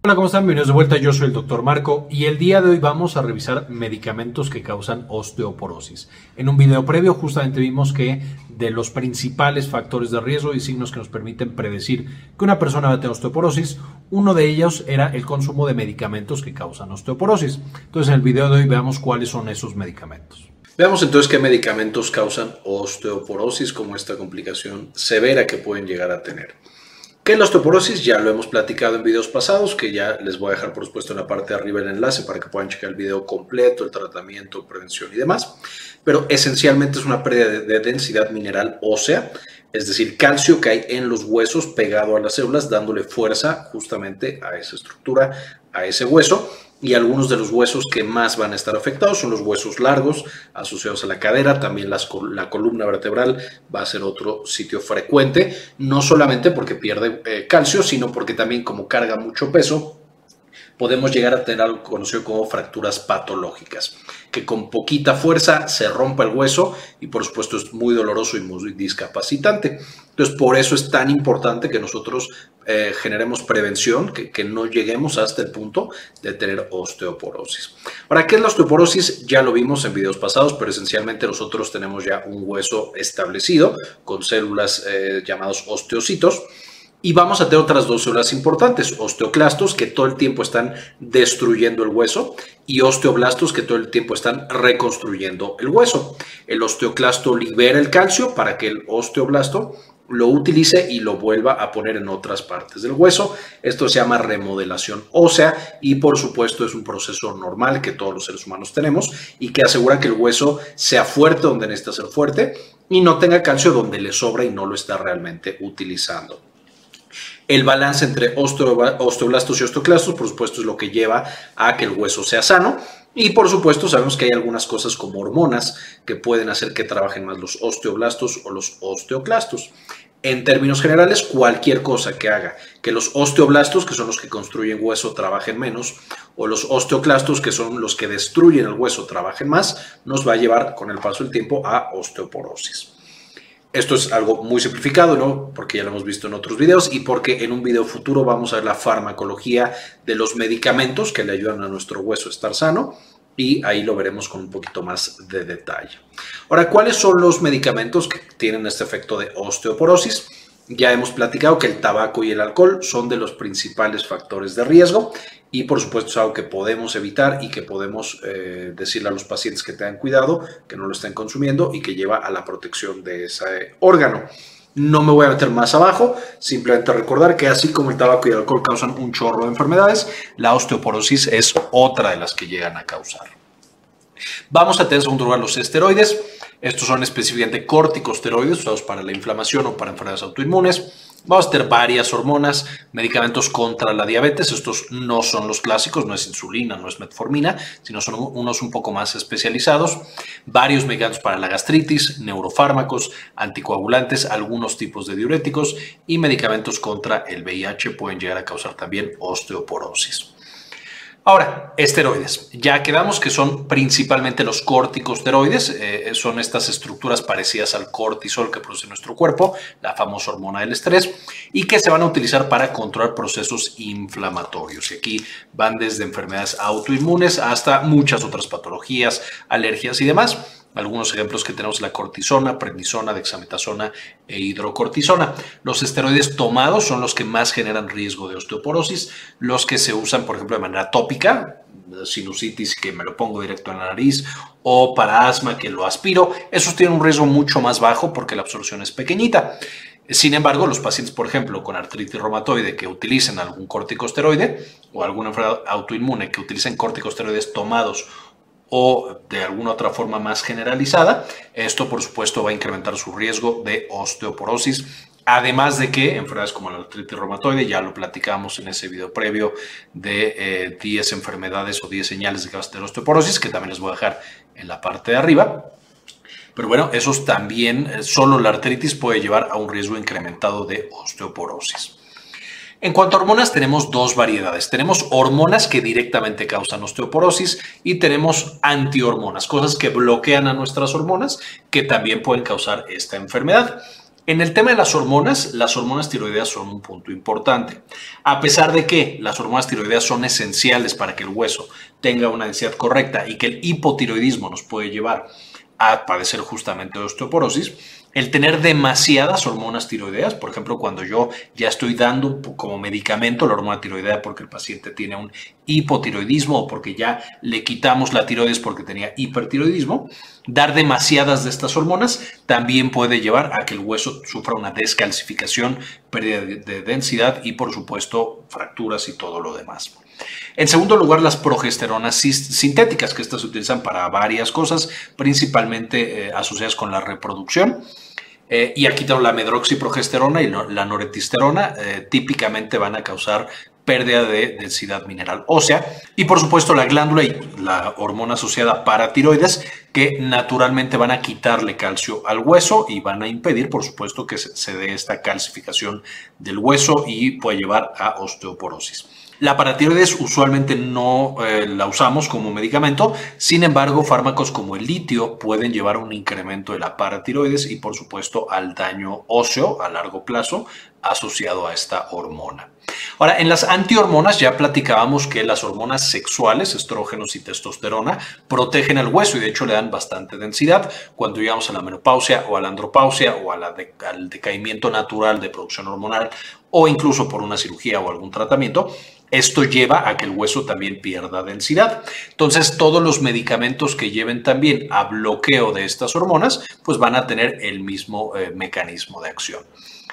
Hola, ¿cómo están? Bienvenidos de vuelta. Yo soy el doctor Marco y el día de hoy vamos a revisar medicamentos que causan osteoporosis. En un video previo justamente vimos que de los principales factores de riesgo y signos que nos permiten predecir que una persona va a tener osteoporosis, uno de ellos era el consumo de medicamentos que causan osteoporosis. Entonces en el video de hoy veamos cuáles son esos medicamentos. Veamos entonces qué medicamentos causan osteoporosis como esta complicación severa que pueden llegar a tener. ¿Qué es la osteoporosis? Ya lo hemos platicado en videos pasados, que ya les voy a dejar por supuesto en la parte de arriba el enlace para que puedan checar el video completo, el tratamiento, prevención y demás. Pero esencialmente es una pérdida de, densidad mineral ósea, es decir, calcio que hay en los huesos pegado a las células, dándole fuerza justamente a esa estructura, a ese hueso y algunos de los huesos que más van a estar afectados son los huesos largos asociados a la cadera, también la columna vertebral va a ser otro sitio frecuente, no solamente porque pierde eh, calcio, sino porque también como carga mucho peso, podemos llegar a tener algo conocido como fracturas patológicas, que con poquita fuerza se rompa el hueso y por supuesto es muy doloroso y muy discapacitante. Entonces por eso es tan importante que nosotros eh, generemos prevención, que, no lleguemos hasta el punto de tener osteoporosis. Ahora, ¿qué es la osteoporosis? Ya lo vimos en videos pasados, pero esencialmente nosotros tenemos ya un hueso establecido con células eh, llamados osteocitos y vamos a tener otras dos células importantes, osteoclastos que todo el tiempo están destruyendo el hueso y osteoblastos que todo el tiempo están reconstruyendo el hueso. El osteoclasto libera el calcio para que el osteoblasto lo utilice y lo vuelva a poner en otras partes del hueso. Esto se llama remodelación ósea y por supuesto es un proceso normal que todos los seres humanos tenemos y que asegura que el hueso sea fuerte donde necesita ser fuerte y no tenga calcio donde le sobra y no lo está realmente utilizando. El balance entre osteoblastos y osteoclastos, por supuesto, es lo que lleva a que el hueso sea sano. Y por supuesto, sabemos que hay algunas cosas como hormonas que pueden hacer que trabajen más los osteoblastos o los osteoclastos. En términos generales, cualquier cosa que haga que los osteoblastos, que son los que construyen hueso, trabajen menos, o los osteoclastos, que son los que destruyen el hueso, trabajen más, nos va a llevar con el paso del tiempo a osteoporosis. Esto es algo muy simplificado, ¿no? Porque ya lo hemos visto en otros videos y porque en un video futuro vamos a ver la farmacología de los medicamentos que le ayudan a nuestro hueso a estar sano y ahí lo veremos con un poquito más de detalle. Ahora, ¿cuáles son los medicamentos que tienen este efecto de osteoporosis? Ya hemos platicado que el tabaco y el alcohol son de los principales factores de riesgo y por supuesto es algo que podemos evitar y que podemos eh, decirle a los pacientes que tengan cuidado, que no lo estén consumiendo y que lleva a la protección de ese órgano. No me voy a meter más abajo, simplemente recordar que así como el tabaco y el alcohol causan un chorro de enfermedades, la osteoporosis es otra de las que llegan a causar. Vamos a tener en segundo lugar los esteroides. Estos son específicamente corticosteroides usados para la inflamación o para enfermedades autoinmunes. Vamos a tener varias hormonas, medicamentos contra la diabetes. Estos no son los clásicos, no es insulina, no es metformina, sino son unos un poco más especializados. Varios medicamentos para la gastritis, neurofármacos, anticoagulantes, algunos tipos de diuréticos y medicamentos contra el VIH pueden llegar a causar también osteoporosis. Ahora, esteroides. Ya quedamos que son principalmente los corticosteroides, eh, son estas estructuras parecidas al cortisol que produce nuestro cuerpo, la famosa hormona del estrés, y que se van a utilizar para controlar procesos inflamatorios. Y aquí van desde enfermedades autoinmunes hasta muchas otras patologías, alergias y demás. Algunos ejemplos que tenemos la cortisona, prednisona, dexametasona e hidrocortisona. Los esteroides tomados son los que más generan riesgo de osteoporosis. Los que se usan, por ejemplo, de manera tópica, sinusitis que me lo pongo directo en la nariz o para asma que lo aspiro, esos tienen un riesgo mucho más bajo porque la absorción es pequeñita. Sin embargo, los pacientes, por ejemplo, con artritis reumatoide que utilicen algún corticosteroide o alguna enfermedad autoinmune que utilicen corticosteroides tomados o de alguna otra forma más generalizada. Esto, por supuesto, va a incrementar su riesgo de osteoporosis. Además de que enfermedades como la artritis reumatoide, ya lo platicamos en ese video previo de 10 eh, enfermedades o 10 señales de que va a osteoporosis, que también les voy a dejar en la parte de arriba. Pero bueno, esos también, eh, solo la artritis puede llevar a un riesgo incrementado de osteoporosis. En cuanto a hormonas, tenemos dos variedades. Tenemos hormonas que directamente causan osteoporosis y tenemos antihormonas, cosas que bloquean a nuestras hormonas que también pueden causar esta enfermedad. En el tema de las hormonas, las hormonas tiroideas son un punto importante. A pesar de que las hormonas tiroideas son esenciales para que el hueso tenga una densidad correcta y que el hipotiroidismo nos puede llevar a padecer justamente osteoporosis, el tener demasiadas hormonas tiroideas, por ejemplo, cuando yo ya estoy dando como medicamento la hormona tiroidea porque el paciente tiene un hipotiroidismo o porque ya le quitamos la tiroides porque tenía hipertiroidismo, dar demasiadas de estas hormonas también puede llevar a que el hueso sufra una descalcificación, pérdida de densidad y por supuesto fracturas y todo lo demás. En segundo lugar, las progesteronas sintéticas, que estas se utilizan para varias cosas, principalmente eh, asociadas con la reproducción. Eh, y aquí tengo la medroxiprogesterona y la noretisterona, eh, típicamente van a causar pérdida de densidad mineral ósea y por supuesto la glándula y la hormona asociada paratiroides que naturalmente van a quitarle calcio al hueso y van a impedir por supuesto que se dé esta calcificación del hueso y puede llevar a osteoporosis. La paratiroides usualmente no eh, la usamos como medicamento, sin embargo, fármacos como el litio pueden llevar a un incremento de la paratiroides y, por supuesto, al daño óseo a largo plazo asociado a esta hormona. Ahora, en las antihormonas ya platicábamos que las hormonas sexuales, estrógenos y testosterona, protegen al hueso y de hecho le dan bastante densidad. Cuando llegamos a la menopausia o a la andropausia o al decaimiento natural de producción hormonal o incluso por una cirugía o algún tratamiento, esto lleva a que el hueso también pierda densidad. Entonces, todos los medicamentos que lleven también a bloqueo de estas hormonas, pues van a tener el mismo eh, mecanismo de acción.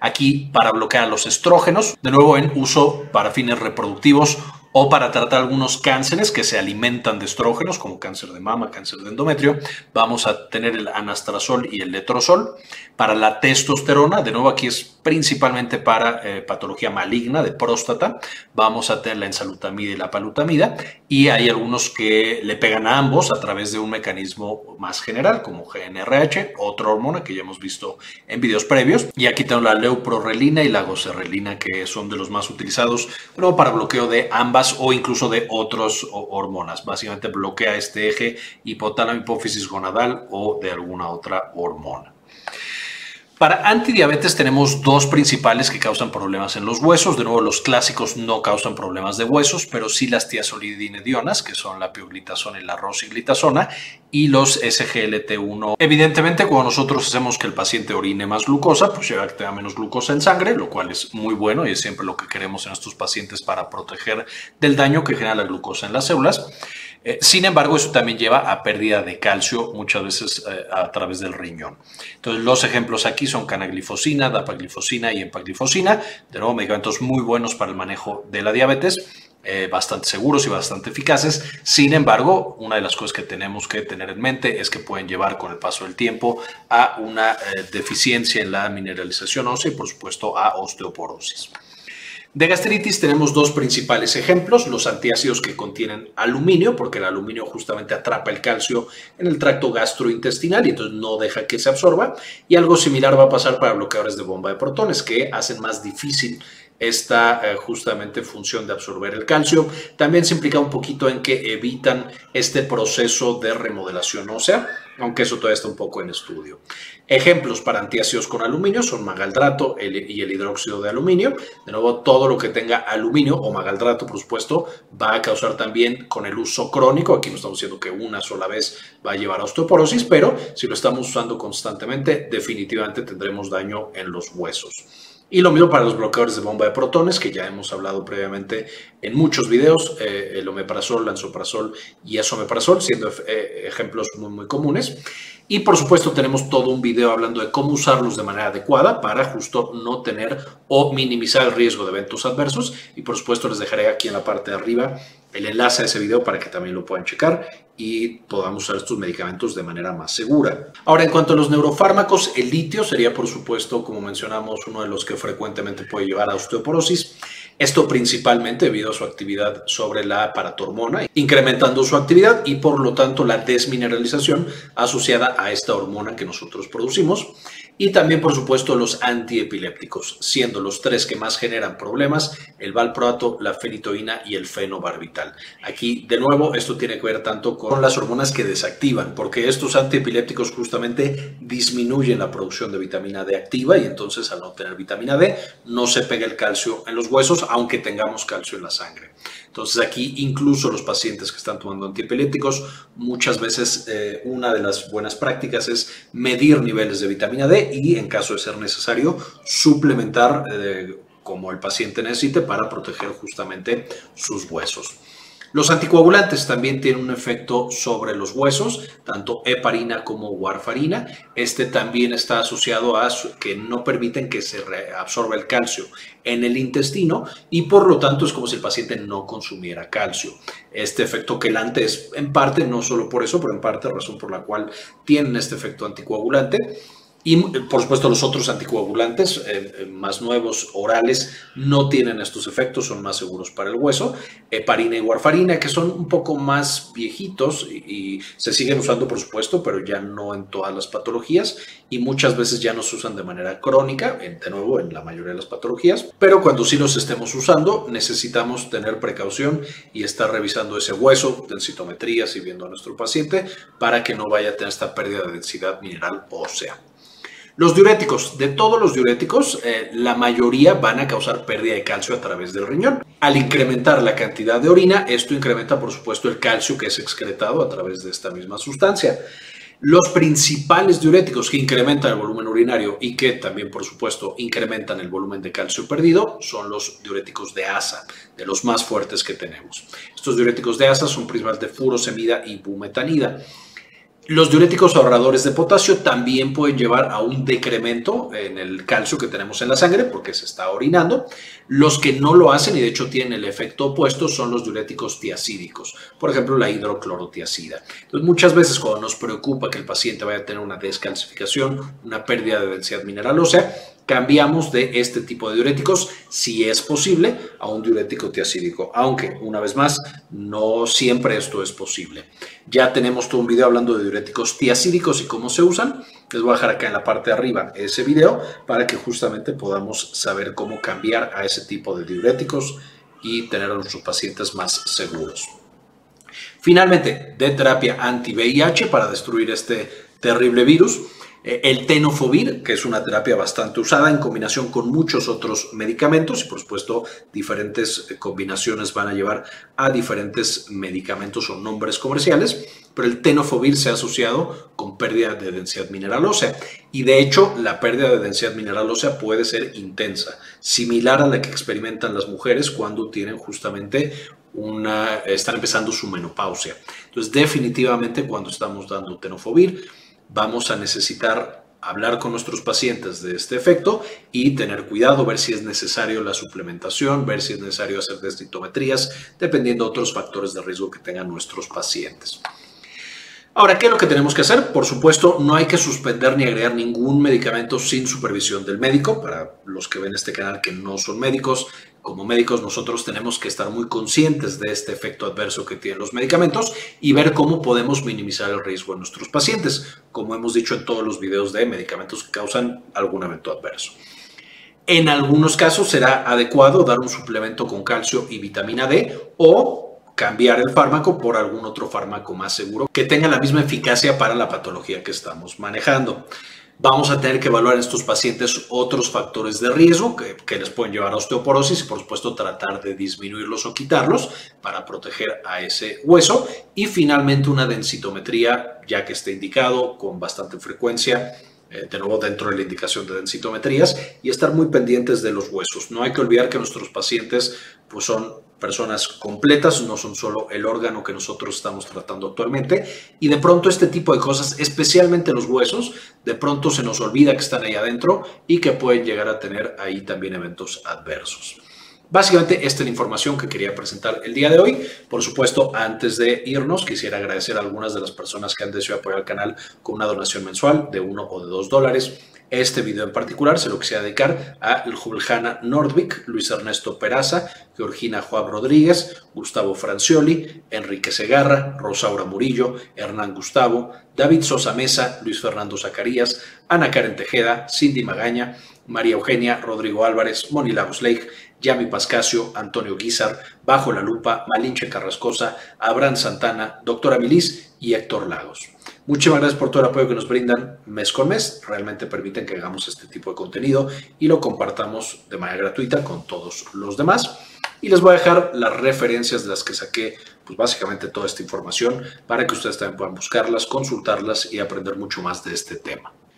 Aquí para bloquear los estrógenos, de nuevo en uso para fines reproductivos o para tratar algunos cánceres que se alimentan de estrógenos, como cáncer de mama, cáncer de endometrio, vamos a tener el anastrazol y el letrozol. Para la testosterona, de nuevo aquí es principalmente para eh, patología maligna de próstata, vamos a tener la ensalutamida y la palutamida, y hay algunos que le pegan a ambos a través de un mecanismo más general, como GNRH, otra hormona que ya hemos visto en videos previos, y aquí tengo la leuprorelina y la goserrelina, que son de los más utilizados, para bloqueo de o incluso de otras hormonas. Básicamente bloquea este eje hipotálamo hipófisis gonadal o de alguna otra hormona. Para antidiabetes tenemos dos principales que causan problemas en los huesos. De nuevo, los clásicos no causan problemas de huesos, pero sí las tiazolidinedionas, que son la pioglitazona y la rosiglitazona, y los SGLT1. Evidentemente, cuando nosotros hacemos que el paciente orine más glucosa, pues lleva que tenga menos glucosa en sangre, lo cual es muy bueno y es siempre lo que queremos en estos pacientes para proteger del daño que genera la glucosa en las células. Eh, sin embargo, eso también lleva a pérdida de calcio muchas veces eh, a través del riñón. Entonces, los ejemplos aquí son canaglifosina, dapaglifosina y empaglifosina, de nuevo medicamentos muy buenos para el manejo de la diabetes. Eh, bastante seguros y bastante eficaces. Sin embargo, una de las cosas que tenemos que tener en mente es que pueden llevar con el paso del tiempo a una deficiencia en la mineralización ósea y por supuesto a osteoporosis. De gastritis tenemos dos principales ejemplos, los antiácidos que contienen aluminio, porque el aluminio justamente atrapa el calcio en el tracto gastrointestinal y entonces no deja que se absorba. Y algo similar va a pasar para bloqueadores de bomba de protones, que hacen más difícil esta eh, justamente función de absorber el calcio. También se implica un poquito en que evitan este proceso de remodelación ósea, aunque eso todavía está un poco en estudio. Ejemplos para antiácidos con aluminio son magaldrato y el hidróxido de aluminio. De nuevo, todo lo que tenga aluminio o magaldrato, por supuesto, va a causar también con el uso crónico, aquí no estamos diciendo que una sola vez va a llevar a osteoporosis, pero si lo estamos usando constantemente, definitivamente tendremos daño en los huesos. Y lo mismo para los bloqueadores de bomba de protones, que ya hemos hablado previamente en muchos videos, eh, el omeprazol, lansoprazol y esomeprazol, siendo eh, ejemplos muy, muy comunes. Y por supuesto tenemos todo un video hablando de cómo usarlos de manera adecuada para justo no tener o minimizar el riesgo de eventos adversos. Y por supuesto les dejaré aquí en la parte de arriba el enlace a ese video para que también lo puedan checar y podamos usar estos medicamentos de manera más segura. Ahora, en cuanto a los neurofármacos, el litio sería, por supuesto, como mencionamos, uno de los que frecuentemente puede llevar a osteoporosis. Esto principalmente debido a su actividad sobre la paratormona, incrementando su actividad y por lo tanto la desmineralización asociada a esta hormona que nosotros producimos. Y también, por supuesto, los antiepilépticos, siendo los tres que más generan problemas el valproato, la fenitoína y el fenobarbital. Aquí, de nuevo, esto tiene que ver tanto con las hormonas que desactivan, porque estos antiepilépticos justamente disminuyen la producción de vitamina D activa y entonces al no tener vitamina D no se pega el calcio en los huesos, aunque tengamos calcio en la sangre. Entonces aquí incluso los pacientes que están tomando antiepilépticos, muchas veces eh, una de las buenas prácticas es medir niveles de vitamina D y en caso de ser necesario suplementar eh, como el paciente necesite para proteger justamente sus huesos. Los anticoagulantes también tienen un efecto sobre los huesos, tanto heparina como warfarina. Este también está asociado a que no permiten que se absorba el calcio en el intestino y por lo tanto es como si el paciente no consumiera calcio. Este efecto quelante es en parte, no solo por eso, pero en parte razón por la cual tienen este efecto anticoagulante. Y por supuesto los otros anticoagulantes eh, eh, más nuevos, orales, no tienen estos efectos, son más seguros para el hueso. Heparina y warfarina, que son un poco más viejitos y, se siguen usando por supuesto, pero ya no en todas las patologías y muchas veces ya no usan de manera crónica, de nuevo en la mayoría de las patologías. Pero cuando sí los estemos usando, necesitamos tener precaución y estar revisando ese hueso, densitometrías y viendo a nuestro paciente para que no vaya a tener esta pérdida de densidad mineral ósea. Los diuréticos, de todos los diuréticos, eh, la mayoría van a causar pérdida de calcio a través del riñón. Al incrementar la cantidad de orina, esto incrementa, por supuesto, el calcio que es excretado a través de esta misma sustancia. Los principales diuréticos que incrementan el volumen urinario y que también, por supuesto, incrementan el volumen de calcio perdido son los diuréticos de asa, de los más fuertes que tenemos. Estos diuréticos de asa son principalmente furosemida y bumetanida. Los diuréticos ahorradores de potasio también pueden llevar a un decremento en el calcio que tenemos en la sangre porque se está orinando. Los que no lo hacen y de hecho tienen el efecto opuesto son los diuréticos tiacídicos, por ejemplo la hidroclorotiacida. Entonces muchas veces cuando nos preocupa que el paciente vaya a tener una descalcificación, una pérdida de densidad mineral ósea, cambiamos de este tipo de diuréticos, si es posible, a un diurético tiacídico, aunque una vez más, no siempre esto es posible. Ya tenemos todo un video hablando de diuréticos tiacídicos y cómo se usan. Les voy a dejar acá en la parte de arriba ese video para que justamente podamos saber cómo cambiar a ese tipo de diuréticos y tener a nuestros pacientes más seguros. Finalmente, de terapia anti-VIH para destruir este terrible virus. Eh, el tenofovir, que es una terapia bastante usada en combinación con muchos otros medicamentos y por supuesto diferentes eh, combinaciones van a llevar a diferentes medicamentos o nombres comerciales, pero el tenofovir se ha asociado con pérdida de densidad mineral ósea y de hecho la pérdida de densidad mineral ósea puede ser intensa, similar a la que experimentan las mujeres cuando tienen justamente una, están empezando su menopausia. Entonces definitivamente cuando estamos dando tenofovir, vamos a necesitar hablar con nuestros pacientes de este efecto y tener cuidado, ver si es necesario la suplementación, ver si es necesario hacer densitometrías, dependiendo de otros factores de riesgo que tengan nuestros pacientes. Ahora, ¿qué es lo que tenemos que hacer? Por supuesto, no hay que suspender ni agregar ningún medicamento sin supervisión del médico. Para los que ven este canal que no son médicos, como médicos nosotros tenemos que estar muy conscientes de este efecto adverso que tienen los medicamentos y ver cómo podemos minimizar el riesgo en nuestros pacientes, como hemos dicho en todos los videos de medicamentos que causan algún evento adverso. En algunos casos será adecuado dar un suplemento con calcio y vitamina D o cambiar el fármaco por algún otro fármaco más seguro que tenga la misma eficacia para la patología que estamos manejando. Vamos a tener que evaluar en estos pacientes otros factores de riesgo que, que, les pueden llevar a osteoporosis y por supuesto tratar de disminuirlos o quitarlos para proteger a ese hueso. Y finalmente una densitometría, ya que esté indicado con bastante frecuencia, eh, de nuevo dentro de la indicación de densitometrías, y estar muy pendientes de los huesos. No hay que olvidar que nuestros pacientes pues, son personas completas, no son solo el órgano que nosotros estamos tratando actualmente. Y de pronto este tipo de cosas, especialmente los huesos, de pronto se nos olvida que están ahí adentro y que pueden llegar a tener ahí también eventos adversos. Básicamente, esta es la información que quería presentar el día de hoy. Por supuesto, antes de irnos, quisiera agradecer a algunas de las personas que han deseado apoyar el canal con una donación mensual de uno o de dos dólares. Este video en particular se lo quisiera dedicar a Juliana Nordvik, Luis Ernesto Peraza, Georgina Juan Rodríguez, Gustavo Francioli, Enrique Segarra, Rosaura Murillo, Hernán Gustavo, David Sosa Mesa, Luis Fernando Zacarías, Ana Karen Tejeda, Cindy Magaña, María Eugenia, Rodrigo Álvarez, Moni Lagos Lake, Yami Pascasio, Antonio Guizar, Bajo la Lupa, Malinche Carrascosa, Abraham Santana, Doctora Milis y Héctor Lagos. Muchísimas gracias por todo el apoyo que nos brindan mes con mes. Realmente permiten que hagamos este tipo de contenido y lo compartamos de manera gratuita con todos los demás. Y les voy a dejar las referencias de las que saqué, pues básicamente toda esta información para que ustedes también puedan buscarlas, consultarlas y aprender mucho más de este tema.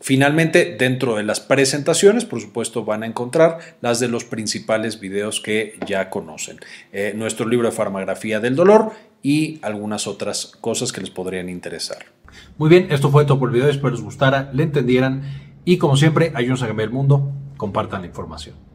Finalmente, dentro de las presentaciones, por supuesto, van a encontrar las de los principales videos que ya conocen. Eh, nuestro libro de farmagrafía del dolor y algunas otras cosas que les podrían interesar. Muy bien, esto fue todo por el video. Espero les gustara, le entendieran y como siempre, ayúdenos a cambiar el mundo. Compartan la información.